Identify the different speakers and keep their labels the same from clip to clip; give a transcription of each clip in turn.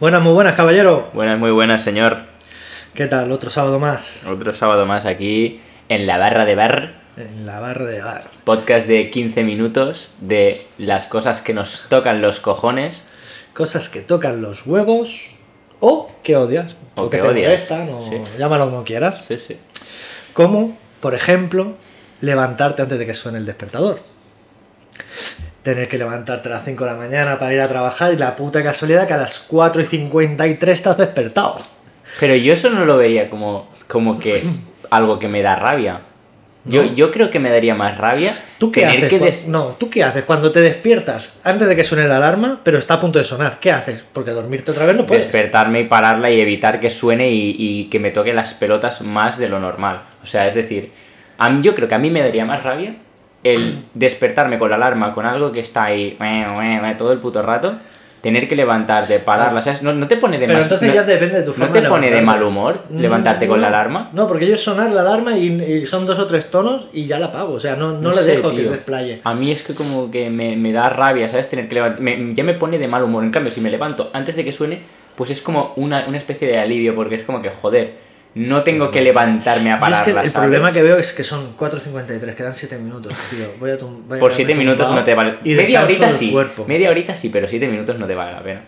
Speaker 1: Buenas, muy buenas, caballero.
Speaker 2: Buenas, muy buenas, señor.
Speaker 1: ¿Qué tal? Otro sábado más.
Speaker 2: Otro sábado más aquí en la barra de bar.
Speaker 1: En la barra de bar.
Speaker 2: Podcast de 15 minutos de las cosas que nos tocan los cojones.
Speaker 1: Cosas que tocan los huevos o que odias.
Speaker 2: O
Speaker 1: que,
Speaker 2: que
Speaker 1: te
Speaker 2: odias,
Speaker 1: molestan, o
Speaker 2: sí.
Speaker 1: llámalo como quieras.
Speaker 2: Sí, sí.
Speaker 1: Como, por ejemplo, levantarte antes de que suene el despertador. Tener que levantarte a las 5 de la mañana para ir a trabajar y la puta casualidad que a las 4 y 53 te has despertado.
Speaker 2: Pero yo eso no lo vería como, como que algo que me da rabia. Yo,
Speaker 1: ¿No?
Speaker 2: yo creo que me daría más rabia
Speaker 1: ¿Tú qué,
Speaker 2: tener
Speaker 1: haces
Speaker 2: que
Speaker 1: cua-
Speaker 2: des-
Speaker 1: No, ¿tú qué haces cuando te despiertas antes de que suene la alarma, pero está a punto de sonar? ¿Qué haces? Porque dormirte otra vez no puedes.
Speaker 2: despertarme y pararla y evitar que suene y, y que me toque las pelotas más de lo normal. O sea, es decir, a mí- yo creo que a mí me daría más rabia el despertarme con la alarma, con algo que está ahí todo el puto rato, tener que levantarte, pararla, ¿sabes? No, no te pone de
Speaker 1: Pero
Speaker 2: más-
Speaker 1: entonces
Speaker 2: no-
Speaker 1: ya depende de tu forma
Speaker 2: ¿No te
Speaker 1: de
Speaker 2: pone de mal humor levantarte con la alarma?
Speaker 1: No, porque yo sonar la alarma y, y son dos o tres tonos y ya la apago. O sea, no, no, le
Speaker 2: sé,
Speaker 1: dejo que se explaye.
Speaker 2: A mí es que como que me, me da rabia, ¿sabes? Tener que levantar... ya me pone de mal humor. En cambio, si me levanto antes de que suene, pues es como una, una especie de alivio, porque es como que, joder, no tengo que levantarme a
Speaker 1: es
Speaker 2: pararla,
Speaker 1: que el
Speaker 2: ¿sabes?
Speaker 1: problema que veo es que son 4.53, quedan 7 minutos, tío. Voy a voy
Speaker 2: Por
Speaker 1: quedarme
Speaker 2: 7 minutos no te vale...
Speaker 1: Y
Speaker 2: Media horita sí,
Speaker 1: cuerpo.
Speaker 2: media horita sí, pero 7 minutos no te vale la pena.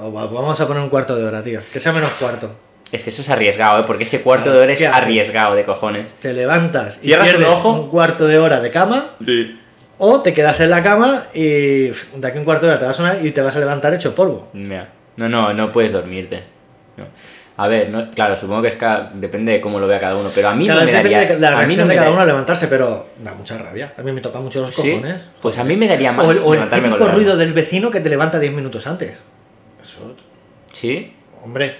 Speaker 1: Oh, va- Vamos a poner un cuarto de hora, tío. Que sea menos cuarto.
Speaker 2: Es que eso es arriesgado, ¿eh? Porque ese cuarto de hora es arriesgado de cojones.
Speaker 1: Te levantas y
Speaker 2: Cierras un ojo.
Speaker 1: un cuarto de hora de cama
Speaker 2: Sí.
Speaker 1: o te quedas en la cama y de aquí a un cuarto de hora te vas a sonar y te vas a levantar hecho polvo.
Speaker 2: Ya. No, no, no puedes dormirte. No. A ver, no, claro, supongo que es ca- depende de cómo lo vea cada uno, pero a mí
Speaker 1: Cada
Speaker 2: no me daría...
Speaker 1: de la
Speaker 2: a mí no
Speaker 1: de
Speaker 2: me
Speaker 1: cada
Speaker 2: da-
Speaker 1: uno a levantarse, pero da mucha rabia. A mí me toca mucho los
Speaker 2: ¿Sí?
Speaker 1: cojones.
Speaker 2: Pues a mí me daría más
Speaker 1: O el, o el
Speaker 2: con
Speaker 1: típico ruido del vecino que te levanta 10 minutos antes. Eso,
Speaker 2: ¿Sí?
Speaker 1: hombre,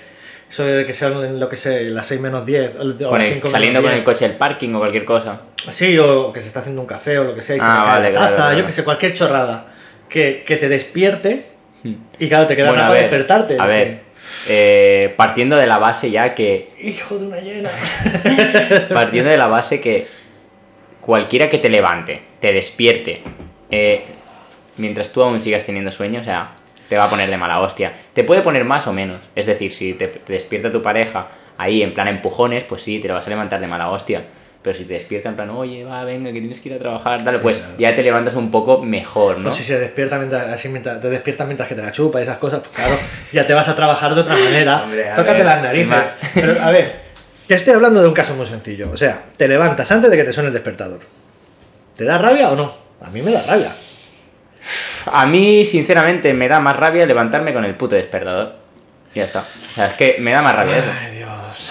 Speaker 1: eso de que sean lo que sé, las 6 menos 10. o las
Speaker 2: Con el-
Speaker 1: 5 menos
Speaker 2: saliendo con
Speaker 1: 10.
Speaker 2: el coche del parking o cualquier cosa.
Speaker 1: Sí, o que se está haciendo un café o lo que sea y se
Speaker 2: Ah,
Speaker 1: le cae
Speaker 2: vale,
Speaker 1: la taza,
Speaker 2: claro, claro.
Speaker 1: yo que sé, cualquier chorrada. Que, que te despierte
Speaker 2: Hmm.
Speaker 1: y claro, te queda
Speaker 2: Bueno,
Speaker 1: nada
Speaker 2: a
Speaker 1: para
Speaker 2: ver,
Speaker 1: despertarte.
Speaker 2: A ver, eh, partiendo de la base ya que...
Speaker 1: Hijo de una llena.
Speaker 2: Partiendo de la base que cualquiera que te levante, te despierte, eh, mientras tú aún sigas teniendo sueño, o sea, te va a poner de mala hostia. Te puede poner más o menos. Es decir, si te, te despierta tu pareja ahí en plan empujones, pues sí, te lo vas a levantar de mala hostia. Pero si te despierta en plan, oye, va, venga, que tienes que ir a trabajar, dale,
Speaker 1: Sí,
Speaker 2: pues
Speaker 1: claro.
Speaker 2: ya te levantas un poco mejor, ¿no?
Speaker 1: Pues si se despierta mientras, así mientras te despiertas mientras que te la chupa y esas cosas, pues claro, ya te vas a trabajar de otra manera.
Speaker 2: Hombre,
Speaker 1: Tócate
Speaker 2: ver,
Speaker 1: las narices. Pero a ver, te estoy hablando de un caso muy sencillo. O sea, te levantas antes de que te suene el despertador. ¿Te da rabia o no? A mí me da rabia.
Speaker 2: A mí, sinceramente, me da más rabia levantarme con el puto despertador. Ya está. O sea, es que me da más rabia eso.
Speaker 1: Ay, Dios.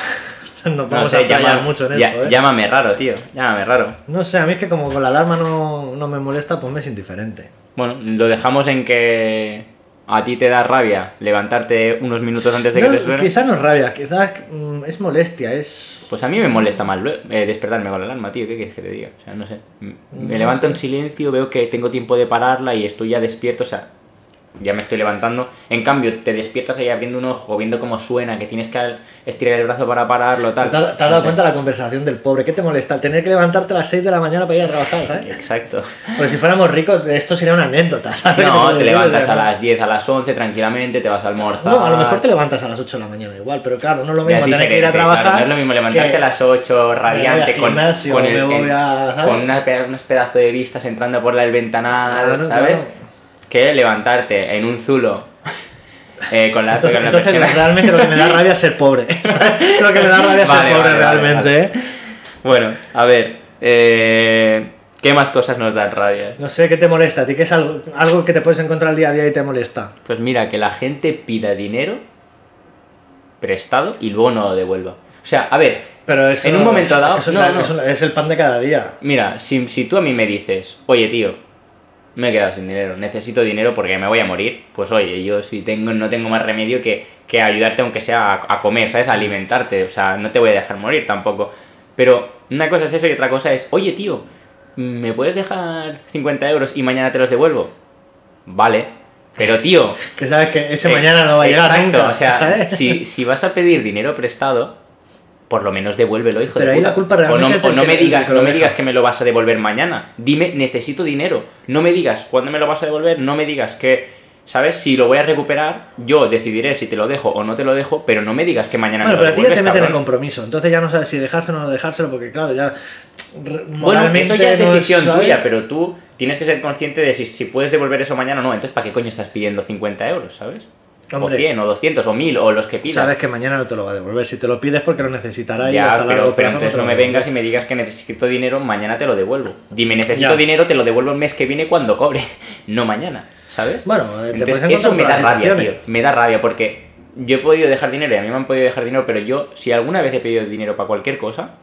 Speaker 1: Nos
Speaker 2: No
Speaker 1: vamos
Speaker 2: sé,
Speaker 1: a
Speaker 2: llama-
Speaker 1: mucho en
Speaker 2: ya-
Speaker 1: esto, ¿eh?
Speaker 2: llámame raro, tío. Llámame raro.
Speaker 1: No sé, a mí es que como con la alarma no, no me molesta, pues me es indiferente.
Speaker 2: Bueno, lo dejamos en que a ti te da rabia levantarte unos minutos antes de
Speaker 1: No,
Speaker 2: que te suene.
Speaker 1: quizás no es rabia, quizás mm, es molestia, es...
Speaker 2: Pues a mí me molesta más eh, despertarme con la alarma, tío. ¿Qué quieres que te diga? O sea, no sé. Me
Speaker 1: No
Speaker 2: levanto
Speaker 1: sé.
Speaker 2: en silencio, veo que tengo tiempo de pararla y estoy ya despierto, o sea, ya me estoy levantando. En cambio, te despiertas ahí abriendo un ojo, viendo cómo suena, que tienes que estirar el brazo para pararlo, tal.
Speaker 1: ¿Te, has-
Speaker 2: No
Speaker 1: dado cuenta de la conversación del pobre? ¿Qué te molesta? El tener que levantarte a las 6 de la mañana para ir a trabajar, ¿sabes?
Speaker 2: Exacto.
Speaker 1: Porque si fuéramos ricos, esto sería una anécdota, ¿sabes?
Speaker 2: No, te levantas a las 10, a las 11 tranquilamente, te vas a almorzar.
Speaker 1: No, a lo mejor te levantas a las 8 de la mañana igual, pero claro, no es lo mismo
Speaker 2: es
Speaker 1: tener que ir a trabajar.
Speaker 2: claro, no es lo mismo levantarte a las 8 radiante con,
Speaker 1: gimnasio,
Speaker 2: con, el, con una pe- unos pedazos de vistas entrando por la ventanada,
Speaker 1: Claro,
Speaker 2: ¿sabes?
Speaker 1: claro.
Speaker 2: Que levantarte en un zulo eh, con la,
Speaker 1: Entonces, entonces realmente lo que me da rabia es ser pobre. ¿sabes? Lo que me da rabia es ser pobre
Speaker 2: vale,
Speaker 1: realmente,
Speaker 2: vale.
Speaker 1: ¿eh?
Speaker 2: Bueno, a ver. eh, ¿Qué más cosas nos dan rabia?
Speaker 1: No sé qué te molesta, a ti qué es algo, algo que te puedes encontrar día a día y te molesta.
Speaker 2: Pues mira, que la gente pida dinero prestado y luego no lo devuelva. O sea, a ver,
Speaker 1: Pero eso
Speaker 2: En un momento
Speaker 1: es-
Speaker 2: dado-
Speaker 1: eso es
Speaker 2: no,
Speaker 1: es el pan de cada día.
Speaker 2: Mira, si, si tú a mí me dices, oye tío, me he quedado sin dinero, necesito dinero porque me voy a morir, pues oye, yo si tengo, no tengo más remedio que, que ayudarte aunque sea a, a comer, ¿sabes? A alimentarte, o sea, no te voy a dejar morir tampoco. Pero una cosa es eso y otra cosa es, oye tío, ¿me puedes dejar 50 euros y mañana te los devuelvo? Vale, pero tío...
Speaker 1: Que sabes que ese
Speaker 2: eh,
Speaker 1: mañana no va a llegar
Speaker 2: exacto,
Speaker 1: nunca.
Speaker 2: o sea,
Speaker 1: ¿sabes?
Speaker 2: si, si vas a pedir dinero prestado, por lo menos devuélvelo, hijo
Speaker 1: Pero
Speaker 2: de
Speaker 1: ahí
Speaker 2: puta.
Speaker 1: la culpa
Speaker 2: o no,
Speaker 1: realmente es
Speaker 2: o no me digas, no me digas que me lo vas a devolver mañana. Dime, necesito dinero. No me digas cuándo me lo vas a devolver, no me digas que ¿Sabes? Si lo voy a recuperar, yo decidiré si te lo dejo o no te lo dejo, pero no me digas que mañana
Speaker 1: Bueno,
Speaker 2: me lo
Speaker 1: pero a ti ya te meten en compromiso. Entonces ya no sabes si dejárselo o no dejárselo, porque claro, ya.
Speaker 2: Bueno, eso ya es
Speaker 1: no
Speaker 2: decisión tuya, pero tú tienes que ser consciente de si, si puedes devolver eso mañana o no. Entonces, ¿para qué coño estás pidiendo 50 euros, sabes?
Speaker 1: Hombre.
Speaker 2: o 100, o 200, o 1000, o los que pidas.
Speaker 1: Sabes que mañana no te lo va a devolver. Si te lo pides porque lo necesitará y
Speaker 2: Ya,
Speaker 1: hasta
Speaker 2: pero,
Speaker 1: largo
Speaker 2: pero entonces no me vengas y me digas que necesito dinero, mañana te lo devuelvo. Dime, necesito
Speaker 1: Ya.
Speaker 2: dinero, te lo devuelvo el mes que viene cuando cobre, no mañana, ¿sabes?
Speaker 1: Bueno, te
Speaker 2: Entonces, eso me da rabia, tío. Me da rabia porque yo he podido dejar dinero y a mí me han podido dejar dinero, pero yo, si alguna vez he pedido dinero para cualquier cosa,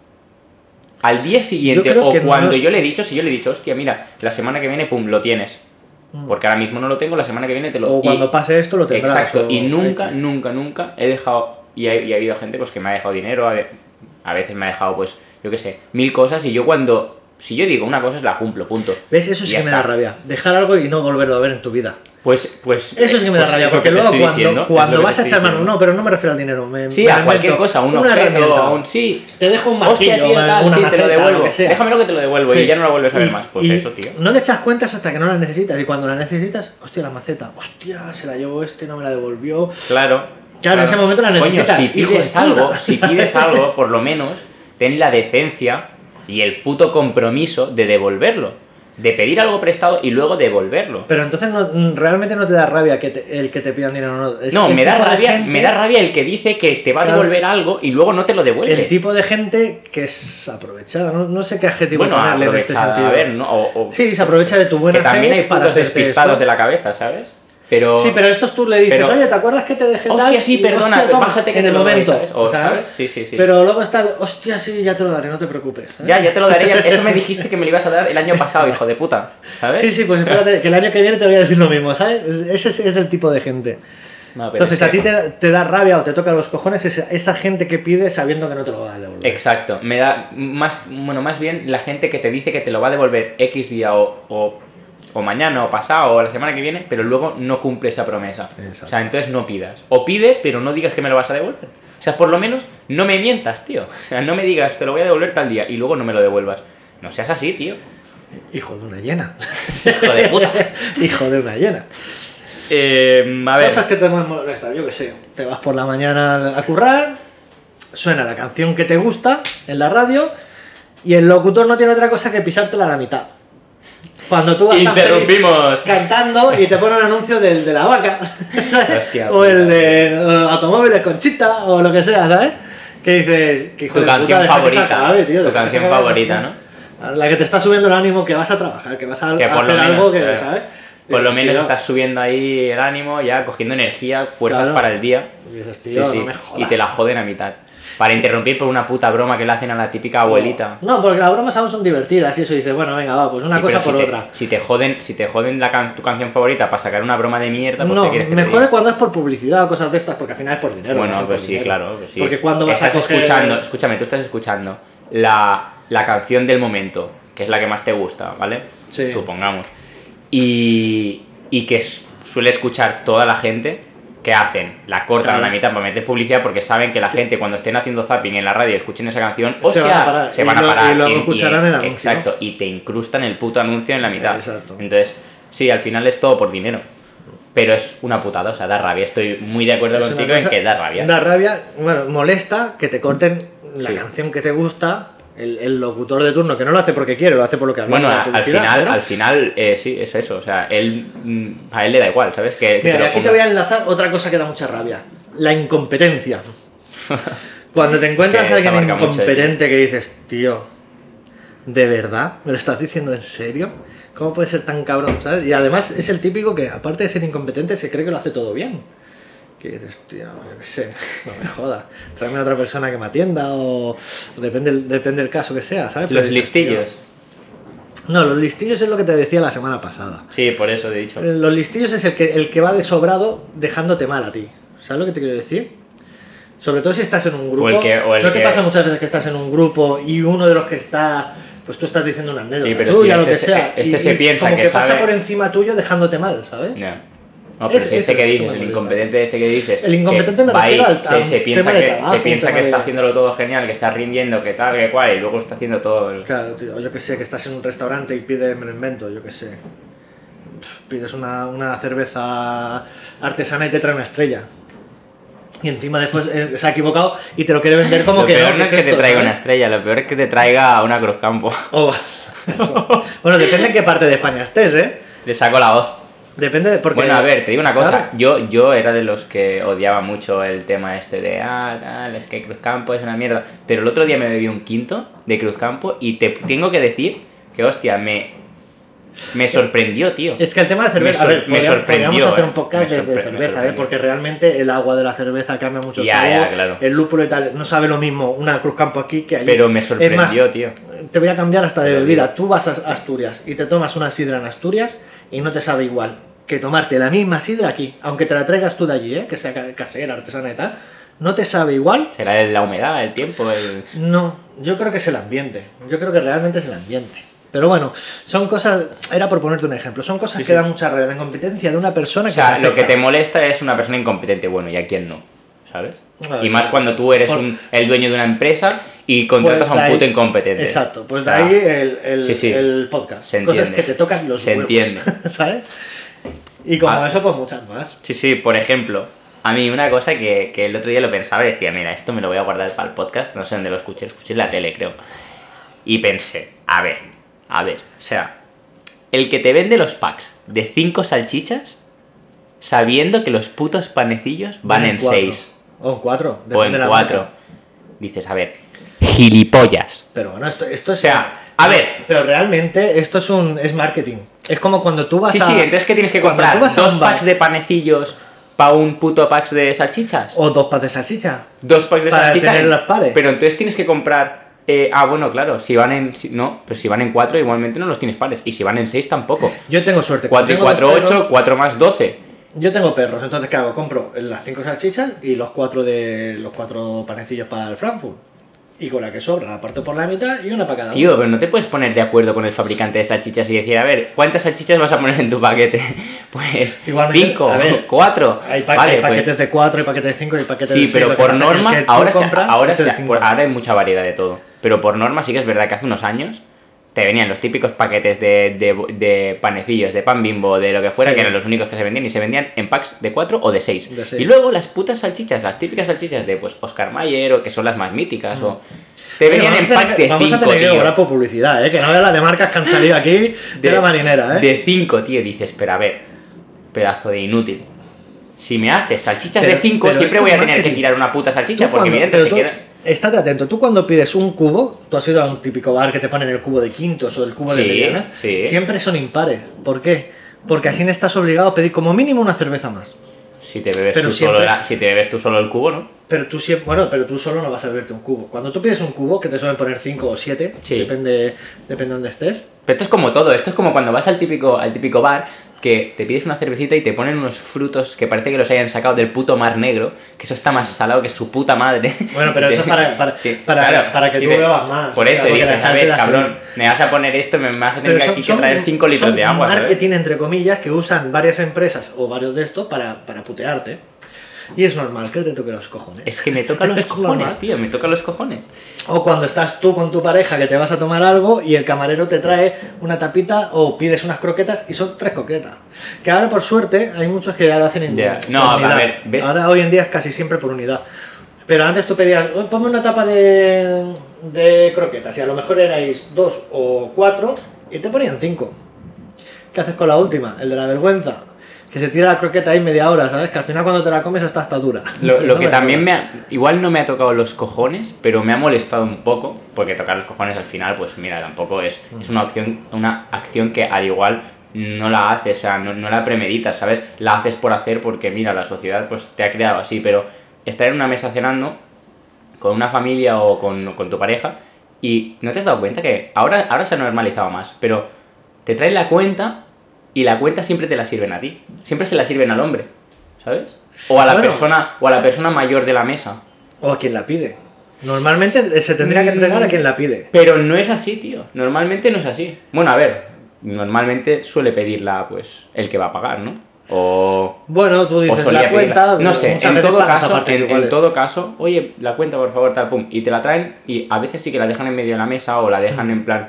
Speaker 2: al día siguiente o
Speaker 1: no
Speaker 2: cuando
Speaker 1: es-
Speaker 2: yo le he dicho, si yo le he dicho, hostia, mira, la semana que viene, pum, lo tienes. Porque ahora mismo no lo tengo, la semana que viene te lo
Speaker 1: Mm. O
Speaker 2: y-
Speaker 1: cuando pase esto lo tendrás.
Speaker 2: Exacto,
Speaker 1: o
Speaker 2: y nunca,
Speaker 1: X.
Speaker 2: nunca, nunca he dejado. Y ha, y ha habido gente pues que me ha dejado dinero, a, ve- a veces me ha dejado, pues, yo qué sé, mil cosas. Y yo cuando. Si yo digo una cosa, la cumplo, punto.
Speaker 1: ¿Ves? Eso sí que me da rabia. Dejar algo y no volverlo a ver en tu vida.
Speaker 2: Pues, pues.
Speaker 1: Eso sí que me da
Speaker 2: pues
Speaker 1: rabia,
Speaker 2: es lo
Speaker 1: porque luego cuando,
Speaker 2: diciendo, es
Speaker 1: cuando
Speaker 2: lo que
Speaker 1: vas a echar mano, no, pero no me refiero al dinero. Me,
Speaker 2: Sí,
Speaker 1: me
Speaker 2: a cualquier
Speaker 1: invento
Speaker 2: cosa, un
Speaker 1: una
Speaker 2: objeto,
Speaker 1: herramienta.
Speaker 2: a un. Sí.
Speaker 1: Te dejo un
Speaker 2: Hostia,
Speaker 1: martillo,
Speaker 2: tío, tal,
Speaker 1: una
Speaker 2: sí, te
Speaker 1: maceta,
Speaker 2: lo
Speaker 1: lo
Speaker 2: devuelvo.
Speaker 1: que sea.
Speaker 2: Déjamelo que te lo devuelvo
Speaker 1: Sí.
Speaker 2: y ya no lo vuelves a ver
Speaker 1: Y-
Speaker 2: más. Pues eso, tío.
Speaker 1: No le echas cuentas hasta que no la necesitas. Y cuando la necesitas, hostia, la maceta. Hostia, se la llevó este, no me la devolvió.
Speaker 2: Claro.
Speaker 1: Claro, en ese momento la
Speaker 2: Coño,
Speaker 1: necesitas,
Speaker 2: si pides algo, si pides algo, por lo menos, ten la decencia y el puto compromiso de devolverlo. De pedir algo prestado y luego devolverlo.
Speaker 1: Pero entonces no, mm, realmente no te da rabia que te- el que te pidan dinero no. Es
Speaker 2: No, me da, rabia,
Speaker 1: gente-
Speaker 2: me da rabia el que dice que te va a devolver algo y luego no te lo devuelve.
Speaker 1: El tipo de gente que es aprovechada. No, no sé qué adjetivo
Speaker 2: bueno,
Speaker 1: ponerle en este sentido.
Speaker 2: a ver, ¿no? O- o-
Speaker 1: Sí, se aprovecha de tu buena
Speaker 2: Que también hay
Speaker 1: para
Speaker 2: despistados de la cabeza, ¿sabes? Pero...
Speaker 1: Sí, pero estos tú le dices,
Speaker 2: pero-
Speaker 1: oye, ¿te acuerdas que te dejé tal?
Speaker 2: Hostia, sí,
Speaker 1: Y,
Speaker 2: perdona,
Speaker 1: hostia, toma,
Speaker 2: que
Speaker 1: en
Speaker 2: te
Speaker 1: el
Speaker 2: lo doy,
Speaker 1: momento.
Speaker 2: ¿sabes? O, ¿sabes? Sí, sí, sí.
Speaker 1: Pero luego está hostia, sí, ya te lo daré, no te preocupes. ¿sabes?
Speaker 2: Ya, ya te lo daré. ya- Eso me dijiste que me lo ibas a dar el año pasado, hijo de puta. ¿Sabes?
Speaker 1: Sí, sí, pues espérate, que el año que viene te voy a decir lo mismo, ¿sabes? Ese es, el tipo de gente.
Speaker 2: No,
Speaker 1: Entonces,
Speaker 2: es
Speaker 1: a ti te, te da rabia o te toca los cojones esa, esa gente que pide sabiendo que no te lo va a devolver.
Speaker 2: Exacto, me da más, bueno, más bien la gente que te dice que te lo va a devolver X día o, o, o mañana o pasado o la semana que viene, pero luego no cumple esa promesa.
Speaker 1: Exacto.
Speaker 2: O sea, entonces no pidas. O pide, pero no digas que me lo vas a devolver. O sea, por lo menos no me mientas, tío. O sea, no me digas, te lo voy a devolver tal día y luego no me lo devuelvas. No seas así, tío.
Speaker 1: Hijo de una llena.
Speaker 2: Hijo de puta.
Speaker 1: Hijo de una llena.
Speaker 2: Eh, a ver.
Speaker 1: Cosas que te pueden molestar, yo que sé. Te vas por la mañana a currar, suena la canción que te gusta en la radio y el locutor no tiene otra cosa que pisártela a la mitad. Cuando tú vas
Speaker 2: Interrumpimos.
Speaker 1: cantando y te pone un anuncio del de la vaca.
Speaker 2: Hostia,
Speaker 1: o el
Speaker 2: puta.
Speaker 1: de eh, automóviles Conchita o lo que sea, ¿sabes? Que dices que hijo
Speaker 2: Tu
Speaker 1: de puta,
Speaker 2: canción
Speaker 1: se
Speaker 2: favorita.
Speaker 1: tío,
Speaker 2: tu canción favorita, ¿no?
Speaker 1: La que te está subiendo el ánimo que vas a trabajar, que vas a,
Speaker 2: Que
Speaker 1: a hacer
Speaker 2: menos,
Speaker 1: algo que,
Speaker 2: claro.
Speaker 1: ¿sabes?
Speaker 2: Por lo menos estás subiendo ahí el ánimo, ya cogiendo energía, fuerzas
Speaker 1: Claro.
Speaker 2: para el día.
Speaker 1: Y dices, tío, no me jodas.
Speaker 2: Y te la joden a mitad. Para interrumpir por una puta broma que le hacen a la típica abuelita.
Speaker 1: No, porque las bromas aún son divertidas y eso dices, bueno, venga, va, pues una
Speaker 2: Sí,
Speaker 1: cosa por
Speaker 2: si te,
Speaker 1: otra.
Speaker 2: Si te joden, si te joden la can- tu canción favorita para sacar una broma de mierda, pues
Speaker 1: No,
Speaker 2: ¿qué quieres que
Speaker 1: me
Speaker 2: te
Speaker 1: jode
Speaker 2: diga?
Speaker 1: cuando es por publicidad o cosas de estas, porque al final es por dinero.
Speaker 2: Bueno, pues sí,
Speaker 1: dinero.
Speaker 2: claro, pues sí.
Speaker 1: Porque cuando vas a
Speaker 2: Estás
Speaker 1: coger...
Speaker 2: escuchando, escúchame, tú estás escuchando la, la canción del momento, que es la que más te gusta, ¿vale?
Speaker 1: Sí.
Speaker 2: Supongamos. Y, y que suele escuchar toda la gente, ¿qué hacen? La cortan
Speaker 1: Claro.
Speaker 2: a la mitad para meter publicidad porque saben que la gente cuando estén haciendo zapping en la radio y escuchen esa canción,
Speaker 1: Se
Speaker 2: ¡hostia!
Speaker 1: van a parar.
Speaker 2: se
Speaker 1: Y
Speaker 2: van a
Speaker 1: lo-
Speaker 2: parar.
Speaker 1: y luego escucharán el anuncio.
Speaker 2: Exacto, y te incrustan el puto anuncio en la mitad.
Speaker 1: Exacto.
Speaker 2: Entonces, sí, al final es todo por dinero. Pero es una putada, o sea, da rabia. Estoy muy de acuerdo
Speaker 1: Es
Speaker 2: contigo en que da rabia.
Speaker 1: Da rabia, bueno, molesta que te corten la
Speaker 2: Sí.
Speaker 1: canción que te gusta, el, el locutor de turno, que no lo hace porque quiere, lo hace por lo que hablamos
Speaker 2: Bueno, al final, al final eh, sí, es eso. O sea, él, mm, a él le da igual, ¿sabes? Que, te
Speaker 1: aquí te voy a enlazar otra cosa que da mucha rabia. La incompetencia. Cuando te encuentras a alguien incompetente que dices, tío, ¿de verdad? ¿Me lo estás diciendo en serio? ¿Cómo puede ser tan cabrón? ¿sabes? Y además es el típico que, aparte de ser incompetente, se cree que lo hace todo bien. Que dices, tío, yo qué sé, no me jodas. Tráeme a otra persona que me atienda o, o depende, depende del caso que sea, ¿sabes? Pero
Speaker 2: Los
Speaker 1: dices, tío,
Speaker 2: listillos.
Speaker 1: No, los listillos es lo que te decía la semana pasada.
Speaker 2: Sí, por eso he dicho.
Speaker 1: Los listillos es el que, el que va de sobrado dejándote mal a ti. ¿Sabes lo que te quiero decir? Sobre todo si estás en un grupo.
Speaker 2: el que- o el
Speaker 1: no te
Speaker 2: que-
Speaker 1: pasa muchas veces que estás en un grupo y uno de los que está. Pues tú estás diciendo una anécdota
Speaker 2: Sí, pero
Speaker 1: tuya,
Speaker 2: si
Speaker 1: lo que
Speaker 2: este se-
Speaker 1: sea.
Speaker 2: este
Speaker 1: y-
Speaker 2: se
Speaker 1: y
Speaker 2: piensa
Speaker 1: como
Speaker 2: que
Speaker 1: que pasa
Speaker 2: sabe-
Speaker 1: por encima tuyo dejándote mal, ¿sabes?
Speaker 2: Ya. No, pero
Speaker 1: Es-
Speaker 2: si este
Speaker 1: eso-
Speaker 2: que dices, el incompetente este que dices.
Speaker 1: El incompetente me refiero al-
Speaker 2: se, se piensa que,
Speaker 1: trabajo,
Speaker 2: se piensa que está haciéndolo todo genial, que está rindiendo, que tal, que cual, y luego está haciendo todo. el-
Speaker 1: Claro, tío. Yo que sé, que estás en un restaurante y pides, me lo invento, yo que sé. pides una, una cerveza artesana y te trae una estrella. Y encima después eh, se ha equivocado y te lo quiere vender como
Speaker 2: lo
Speaker 1: que
Speaker 2: peor
Speaker 1: no,
Speaker 2: no es
Speaker 1: ¿qué
Speaker 2: que te traiga
Speaker 1: ¿sabes?
Speaker 2: una estrella, lo peor es que te traiga una Cruz Campo.
Speaker 1: O- bueno, depende en qué parte de España estés, ¿eh?
Speaker 2: Le saco la voz.
Speaker 1: Depende de porque...
Speaker 2: Bueno, a ver, te digo una cosa.
Speaker 1: Claro.
Speaker 2: Yo, yo era de los que odiaba mucho el tema este de, ah, tal, es que Cruz Campo es una mierda. Pero el otro día me bebí un quinto de Cruz Campo y te tengo que decir que, hostia, me, me sorprendió, tío.
Speaker 1: Es que el tema de cerveza,
Speaker 2: Me
Speaker 1: a ver,
Speaker 2: sor- me
Speaker 1: podríamos-
Speaker 2: sorprendió,
Speaker 1: podríamos hacer
Speaker 2: eh.
Speaker 1: un podcast
Speaker 2: Me
Speaker 1: de, cerveza, ¿eh? porque realmente el agua de la cerveza cambia mucho
Speaker 2: Ya,
Speaker 1: sabor,
Speaker 2: ya, claro.
Speaker 1: el lúpulo y tal, no sabe lo mismo una Cruz Campo aquí que allí.
Speaker 2: Pero me
Speaker 1: más,
Speaker 2: sorprendió, tío.
Speaker 1: te voy a cambiar hasta de bebida. Tú vas a Asturias y te tomas una sidra en Asturias y no te sabe igual que tomarte la misma sidra aquí, aunque te la traigas tú de allí, ¿eh? que sea ca- casera, artesana y tal, no te sabe igual.
Speaker 2: Será la humedad, el tiempo, el...
Speaker 1: No, yo creo que es el ambiente. Yo creo que realmente es el ambiente. Pero bueno, son cosas, era por ponerte un ejemplo, son cosas que dan mucha rabia. La incompetencia de una persona
Speaker 2: O sea,
Speaker 1: que te
Speaker 2: lo que te molesta es una persona incompetente, bueno, y a quién no, ¿sabes?
Speaker 1: Bueno,
Speaker 2: y más cuando tú eres
Speaker 1: por-
Speaker 2: un, el dueño de una empresa y contratas
Speaker 1: Pues
Speaker 2: a un puto
Speaker 1: ahí-
Speaker 2: incompetente.
Speaker 1: Exacto, pues de ahí el, el-
Speaker 2: sí, sí.
Speaker 1: el podcast.
Speaker 2: Se
Speaker 1: Cosas que te tocan los
Speaker 2: Se
Speaker 1: huevos.
Speaker 2: entiende.
Speaker 1: ¿Sabes? Y como
Speaker 2: Ah.
Speaker 1: eso, pues muchas más.
Speaker 2: Sí, sí, por ejemplo, a mí una cosa que, que el otro día lo pensaba y decía, mira, esto me lo voy a guardar para el podcast, no sé dónde lo escuché, lo escuché en la tele, creo. Y pensé, a ver, a ver, o sea, el que te vende los packs de 5 salchichas sabiendo que los putos panecillos van en
Speaker 1: cuatro.
Speaker 2: 6
Speaker 1: O en cuatro.
Speaker 2: o
Speaker 1: depende
Speaker 2: en
Speaker 1: de la
Speaker 2: 4.
Speaker 1: marca.
Speaker 2: Dices, a ver, gilipollas.
Speaker 1: Pero bueno, esto, esto es.
Speaker 2: O sea, a ver.
Speaker 1: Pero realmente esto es un es marketing. Es como cuando tú vas
Speaker 2: Sí,
Speaker 1: a.
Speaker 2: sí, entonces ¿qué tienes que
Speaker 1: cuando
Speaker 2: comprar? ¿Dos
Speaker 1: bar-
Speaker 2: packs de panecillos para un puto pack de salchichas?
Speaker 1: O dos packs de salchicha.
Speaker 2: Dos packs de
Speaker 1: Para
Speaker 2: salchicha.
Speaker 1: tener
Speaker 2: en-
Speaker 1: pares.
Speaker 2: Pero entonces tienes que comprar. eh, ah, bueno, claro, si van en. si- no, pues si van en 4, igualmente no los tienes pares. Y si van en 6, tampoco.
Speaker 1: Yo tengo suerte.
Speaker 2: 4 y
Speaker 1: Tengo dos
Speaker 2: 4,
Speaker 1: perros-
Speaker 2: 8, 4 más 12.
Speaker 1: Yo tengo perros, entonces ¿qué hago? Compro las cinco salchichas y los cuatro de los cuatro panecillos para el Frankfurt. Y con la que sobra la parto por la mitad y una para cada
Speaker 2: Tío,
Speaker 1: uno.
Speaker 2: pero no te puedes poner de acuerdo con el fabricante de salchichas y decir, a ver, ¿cuántas salchichas vas a poner en tu paquete? Pues
Speaker 1: Igualmente,
Speaker 2: 5,
Speaker 1: a ver,
Speaker 2: 4.
Speaker 1: Hay, pa-
Speaker 2: vale,
Speaker 1: hay
Speaker 2: pues-
Speaker 1: paquetes de cuatro, hay paquetes de cinco y paquetes de
Speaker 2: Sí, pero por
Speaker 1: pasa es que
Speaker 2: norma, ahora, se- ahora, se-
Speaker 1: cinco.
Speaker 2: ahora hay mucha variedad de todo. Pero por norma sí que es verdad que hace unos años te venían los típicos paquetes de, de- de panecillos, de pan bimbo, de lo que fuera,
Speaker 1: Sí.
Speaker 2: que eran los únicos que se vendían y se vendían en packs de 4 o de 6.
Speaker 1: De seis.
Speaker 2: Y luego las putas salchichas, las típicas salchichas de pues Oscar Mayer o que son las más míticas o... Te
Speaker 1: Mm. Oye,
Speaker 2: venían en packs de
Speaker 1: Vamos a
Speaker 2: 5,
Speaker 1: tener que cobrar por publicidad, ¿eh? Que no veas las de marcas que han salido aquí de, la marinera, ¿eh?
Speaker 2: De 5, tío. Dices, pero a ver, pedazo de inútil. Si me haces salchichas
Speaker 1: Pero-
Speaker 2: de 5,
Speaker 1: pero
Speaker 2: siempre voy a tener que tirar una puta salchicha porque
Speaker 1: pero
Speaker 2: se queda...
Speaker 1: Estate atento, tú cuando pides un cubo, tú has ido a un típico bar que te ponen el cubo de quintos o el cubo de
Speaker 2: Sí,
Speaker 1: medianas,
Speaker 2: sí.
Speaker 1: siempre son impares. ¿Por qué? Porque así no estás obligado a pedir como mínimo una cerveza más.
Speaker 2: Si te bebes
Speaker 1: Pero
Speaker 2: tú solo
Speaker 1: siempre-
Speaker 2: la- si te bebes tú solo el cubo, ¿no?
Speaker 1: Pero tú siempre, bueno, pero tú solo no vas a beberte un cubo. Cuando tú pides un cubo, que te suelen poner 5 o 7,
Speaker 2: Sí.
Speaker 1: depende, depende de dónde estés.
Speaker 2: Pero esto es como todo, esto es como cuando vas al típico, al típico bar que te pides una cervecita y te ponen unos frutos que parece que los hayan sacado del puto mar negro, que eso está más salado que su puta madre.
Speaker 1: Bueno, pero eso es para- para-
Speaker 2: Sí,
Speaker 1: para- para que tú bebas más,
Speaker 2: Por
Speaker 1: o sea,
Speaker 2: eso dices, a ver, cabrón, me vas a poner esto, me vas a tener
Speaker 1: son-
Speaker 2: aquí que
Speaker 1: son-
Speaker 2: traer 5 litros
Speaker 1: son
Speaker 2: de agua, ¿sabes?
Speaker 1: marketing, entre comillas, que usan varias empresas o varios de estos para, para putearte. Y es normal que te toque los cojones.
Speaker 2: Es que me toca los
Speaker 1: Es
Speaker 2: cojones,
Speaker 1: normal.
Speaker 2: tío, me toca los cojones.
Speaker 1: O cuando estás tú con tu pareja que te vas a tomar algo y el camarero te trae una tapita o pides unas croquetas y son tres croquetas. Que ahora por suerte hay muchos que ya lo hacen en, en
Speaker 2: No, a ver, ¿ves?
Speaker 1: Ahora hoy en día es casi siempre por unidad. Pero antes tú pedías, "Oh, ponme una tapa de, de croquetas y a lo mejor erais dos o cuatro y te ponían cinco. ¿Qué haces con la última? El de la vergüenza. Que se tira la croqueta ahí media hora, ¿sabes? Que al final cuando te la comes está hasta dura.
Speaker 2: Lo, lo
Speaker 1: No
Speaker 2: que
Speaker 1: me
Speaker 2: también me ha, igual no me ha tocado los cojones, pero me ha molestado un poco, porque tocar los cojones al final, pues mira, tampoco es, es una acción, una acción que al igual no la haces, o sea, no, no la premeditas, ¿sabes? La haces por hacer porque mira, la sociedad pues te ha creado así, pero estar en una mesa cenando con una familia o con, con tu pareja y no te has dado cuenta que ahora, ahora se ha normalizado más, pero te traen la cuenta y la cuenta siempre te la sirven a ti, siempre se la sirven al hombre, ¿sabes? O a la
Speaker 1: Bueno.
Speaker 2: persona o a la persona mayor de la mesa.
Speaker 1: O a quien la pide. Normalmente se tendría que entregar a quien la pide.
Speaker 2: Pero no es así, tío. Normalmente no es así. Bueno, a ver, normalmente suele pedirla pues el que va a pagar, ¿no? O
Speaker 1: Bueno, tú dices la cuenta.
Speaker 2: No sé,
Speaker 1: muchas
Speaker 2: en todo caso, en, en todo caso, oye, la cuenta por favor, tal pum, y te la traen y a veces sí que la dejan en medio de la mesa o la dejan en plan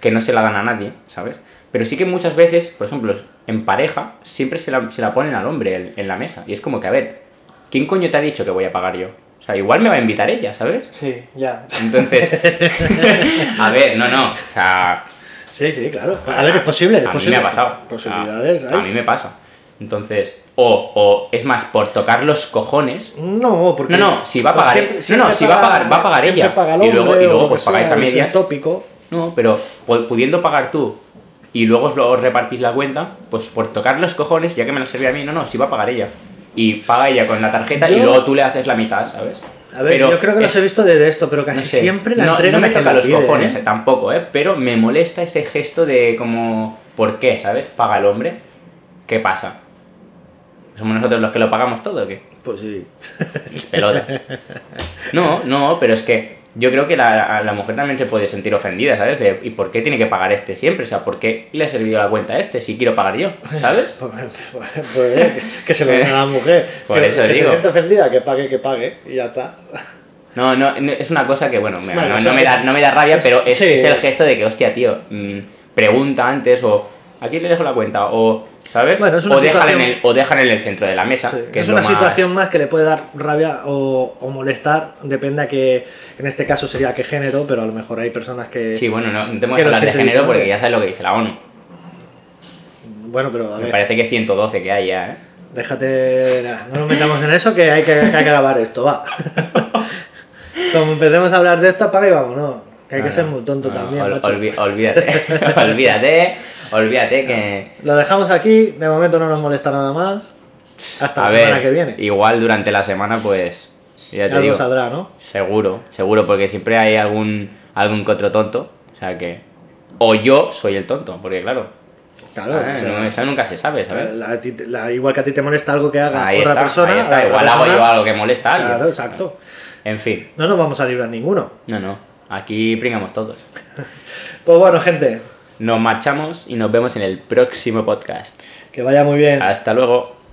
Speaker 2: que no se la dan a nadie, ¿sabes? Pero sí que muchas veces, por ejemplo, en pareja, siempre se la, se la ponen al hombre en, en la mesa. Y es como que, a ver, ¿quién coño te ha dicho que voy a pagar yo? O sea, igual me va a invitar ella, ¿sabes?
Speaker 1: Sí, ya.
Speaker 2: Entonces, a ver, no, no, o sea,
Speaker 1: Sí, sí, claro. A ver, es posible. es
Speaker 2: a mí me ha pasado.
Speaker 1: Posibilidades
Speaker 2: a, a mí me pasa. Entonces, o, o es más, por tocar los cojones.
Speaker 1: No, porque.
Speaker 2: No, no, si va a pagar-
Speaker 1: siempre-
Speaker 2: no,
Speaker 1: siempre
Speaker 2: no, si va a pagar- va a pagar ella.
Speaker 1: paga
Speaker 2: Y luego- y luego, pues, pagáis a medias.
Speaker 1: tópico.
Speaker 2: No, pero pu- pudiendo pagar tú y luego os lo repartís la cuenta, pues por tocar los cojones, ya que me lo servía a mí, no, no, si va a pagar ella. Y paga ella con la tarjeta y luego tú le haces la mitad, ¿sabes?
Speaker 1: A ver,
Speaker 2: Pero
Speaker 1: yo creo que los
Speaker 2: es-
Speaker 1: he visto de, de esto, pero
Speaker 2: no
Speaker 1: casi
Speaker 2: sé,
Speaker 1: siempre la
Speaker 2: no,
Speaker 1: entrega
Speaker 2: no me toca
Speaker 1: la
Speaker 2: los
Speaker 1: pide,
Speaker 2: cojones
Speaker 1: eh,
Speaker 2: tampoco, ¿eh? Pero me molesta ese gesto de como, ¿por qué? ¿Sabes? Paga el hombre. ¿Qué pasa? ¿Somos nosotros los que lo pagamos todo o qué?
Speaker 1: Pues sí.
Speaker 2: Es pelota. No, no, pero es que yo creo que la, la mujer también se puede sentir ofendida, ¿sabes? De, ¿y por qué tiene que pagar este siempre? O sea, ¿por qué le ha servido la cuenta a este si quiero pagar yo? ¿Sabes?
Speaker 1: Pues, pues- pues que se lo den a la mujer.
Speaker 2: Por
Speaker 1: que,
Speaker 2: eso
Speaker 1: que
Speaker 2: digo.
Speaker 1: se siente ofendida, que pague, que pague. Y ya está.
Speaker 2: No, no, no, es una cosa que, bueno, me-
Speaker 1: Bueno,
Speaker 2: no,
Speaker 1: o sea,
Speaker 2: no me da, no me da rabia,
Speaker 1: es-
Speaker 2: pero es,
Speaker 1: sí.
Speaker 2: es el gesto de que, hostia, tío, mm, pregunta antes o ¿a quién le dejo la cuenta? O, ¿sabes?
Speaker 1: Bueno, es una
Speaker 2: o, dejan en el, o dejan en el centro de la mesa.
Speaker 1: Sí,
Speaker 2: que
Speaker 1: es
Speaker 2: es,
Speaker 1: una
Speaker 2: más-
Speaker 1: situación más que le puede dar rabia o, o molestar, depende a que, en este caso sería qué género, pero a lo mejor hay personas que...
Speaker 2: Sí, bueno, no, no tenemos
Speaker 1: que
Speaker 2: hablar de género porque ya sabes lo que dice la ONU.
Speaker 1: Bueno, pero a
Speaker 2: Me
Speaker 1: ver,
Speaker 2: parece que 112 que hay ya, ¿eh?
Speaker 1: déjate... No nos metamos en eso, que hay que, que hay que acabar esto, va. Como empecemos a hablar de esto, apaga y vámonos. Que hay que ser muy tonto
Speaker 2: no,
Speaker 1: también,
Speaker 2: ol- olvídate, olvídate, olvídate que...
Speaker 1: Lo dejamos aquí, de momento no nos molesta nada más. Hasta
Speaker 2: a
Speaker 1: la
Speaker 2: ver,
Speaker 1: semana que viene.
Speaker 2: igual durante la semana, pues... Ya te
Speaker 1: Algo
Speaker 2: digo,
Speaker 1: saldrá, ¿no?
Speaker 2: seguro, seguro, porque siempre hay algún, algún otro tonto, o sea que... O yo soy el tonto, porque claro,
Speaker 1: Claro,
Speaker 2: ah,
Speaker 1: o sea,
Speaker 2: no, eso nunca se sabe, ¿sabes?
Speaker 1: la- la- igual que a ti te molesta algo que haga
Speaker 2: Ahí
Speaker 1: otra
Speaker 2: está,
Speaker 1: persona,
Speaker 2: ahí está,
Speaker 1: otra
Speaker 2: igual hago yo algo que molesta a alguien.
Speaker 1: Claro, exacto.
Speaker 2: En fin,
Speaker 1: No nos vamos a librar ninguno.
Speaker 2: no, no, aquí pringamos todos.
Speaker 1: Pues bueno, gente,
Speaker 2: Nos marchamos y nos vemos en el próximo podcast.
Speaker 1: que vaya muy bien.
Speaker 2: Hasta luego.